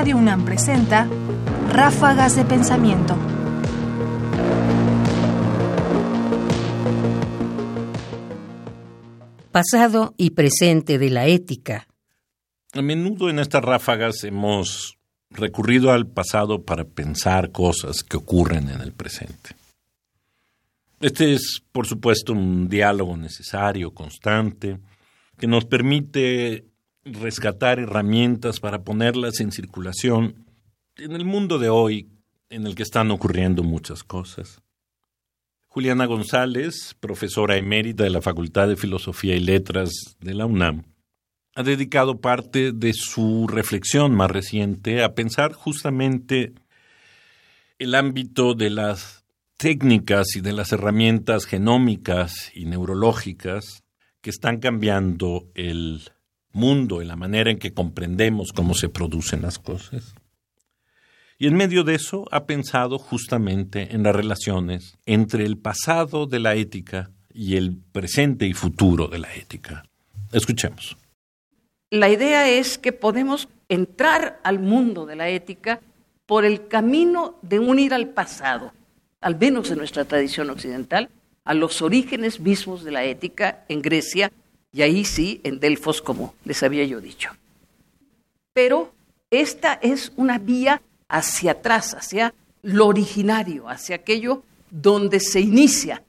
Radio UNAM presenta Ráfagas de Pensamiento. Pasado y presente de la ética. A menudo en estas ráfagas hemos recurrido al pasado para pensar cosas que ocurren en el presente. Este es, por supuesto, un diálogo necesario, constante, que nos permite rescatar herramientas para ponerlas en circulación en el mundo de hoy en el que están ocurriendo muchas cosas. Juliana González, profesora emérita de la Facultad de Filosofía y Letras de la UNAM, ha dedicado parte de su reflexión más reciente a pensar justamente el ámbito de las técnicas y de las herramientas genómicas y neurológicas que están cambiando el mundo y la manera en que comprendemos cómo se producen las cosas. Y en medio de eso ha pensado justamente en las relaciones entre el pasado de la ética y el presente y futuro de la ética. Escuchemos. La idea es que podemos entrar al mundo de la ética por el camino de unir al pasado, al menos en nuestra tradición occidental, a los orígenes mismos de la ética en Grecia y ahí sí, en Delfos, como les había yo dicho. Pero esta es una vía hacia atrás, hacia lo originario, hacia aquello donde se inicia.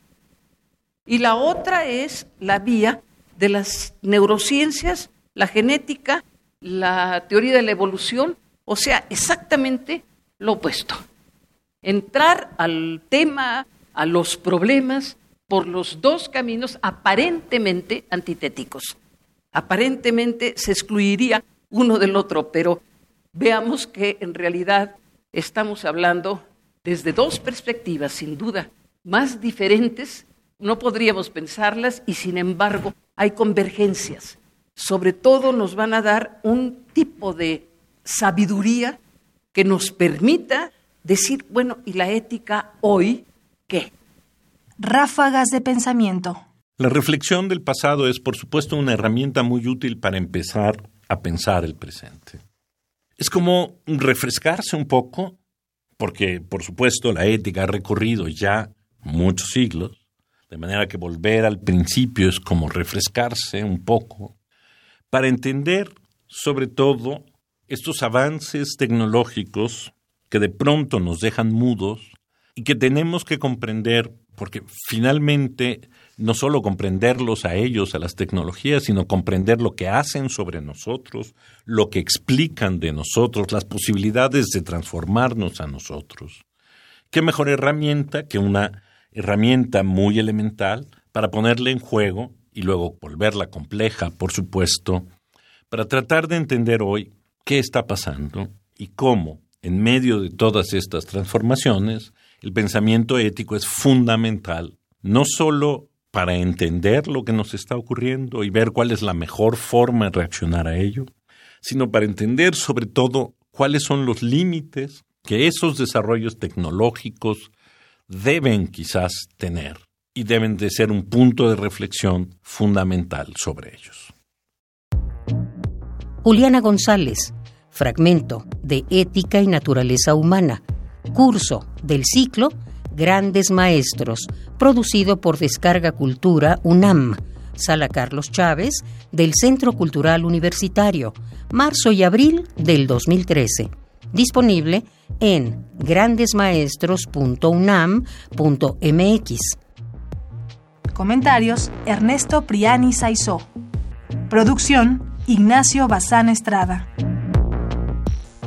Y la otra es la vía de las neurociencias, la genética, la teoría de la evolución, o sea, exactamente lo opuesto. Entrar al tema, a los problemas, por los dos caminos aparentemente antitéticos. Aparentemente se excluiría uno del otro, pero veamos que en realidad estamos hablando desde dos perspectivas, sin duda, más diferentes, no podríamos pensarlas y sin embargo hay convergencias. Sobre todo nos van a dar un tipo de sabiduría que nos permita decir, bueno, ¿y la ética hoy qué? Ráfagas de pensamiento. La reflexión del pasado es, por supuesto, una herramienta muy útil para empezar a pensar el presente. Es como refrescarse un poco, porque, por supuesto, la ética ha recorrido ya muchos siglos, de manera que volver al principio es como refrescarse un poco, para entender, sobre todo, estos avances tecnológicos que de pronto nos dejan mudos y que tenemos que comprender porque finalmente no solo comprenderlos a ellos, a las tecnologías, sino comprender lo que hacen sobre nosotros, lo que explican de nosotros, las posibilidades de transformarnos a nosotros. ¿Qué mejor herramienta que una herramienta muy elemental para ponerla en juego y luego volverla compleja, por supuesto, para tratar de entender hoy qué está pasando y cómo, en medio de todas estas transformaciones, el pensamiento ético es fundamental, no solo para entender lo que nos está ocurriendo y ver cuál es la mejor forma de reaccionar a ello, sino para entender sobre todo cuáles son los límites que esos desarrollos tecnológicos deben quizás tener y deben de ser un punto de reflexión fundamental sobre ellos. Juliana González, fragmento de Ética y Naturaleza Humana, curso del ciclo Grandes Maestros, producido por Descarga Cultura UNAM, Sala Carlos Chávez, del Centro Cultural Universitario, marzo y abril del 2013. Disponible en grandesmaestros.unam.mx. Comentarios: Ernesto Priani Saizó. Producción: Ignacio Bazán Estrada.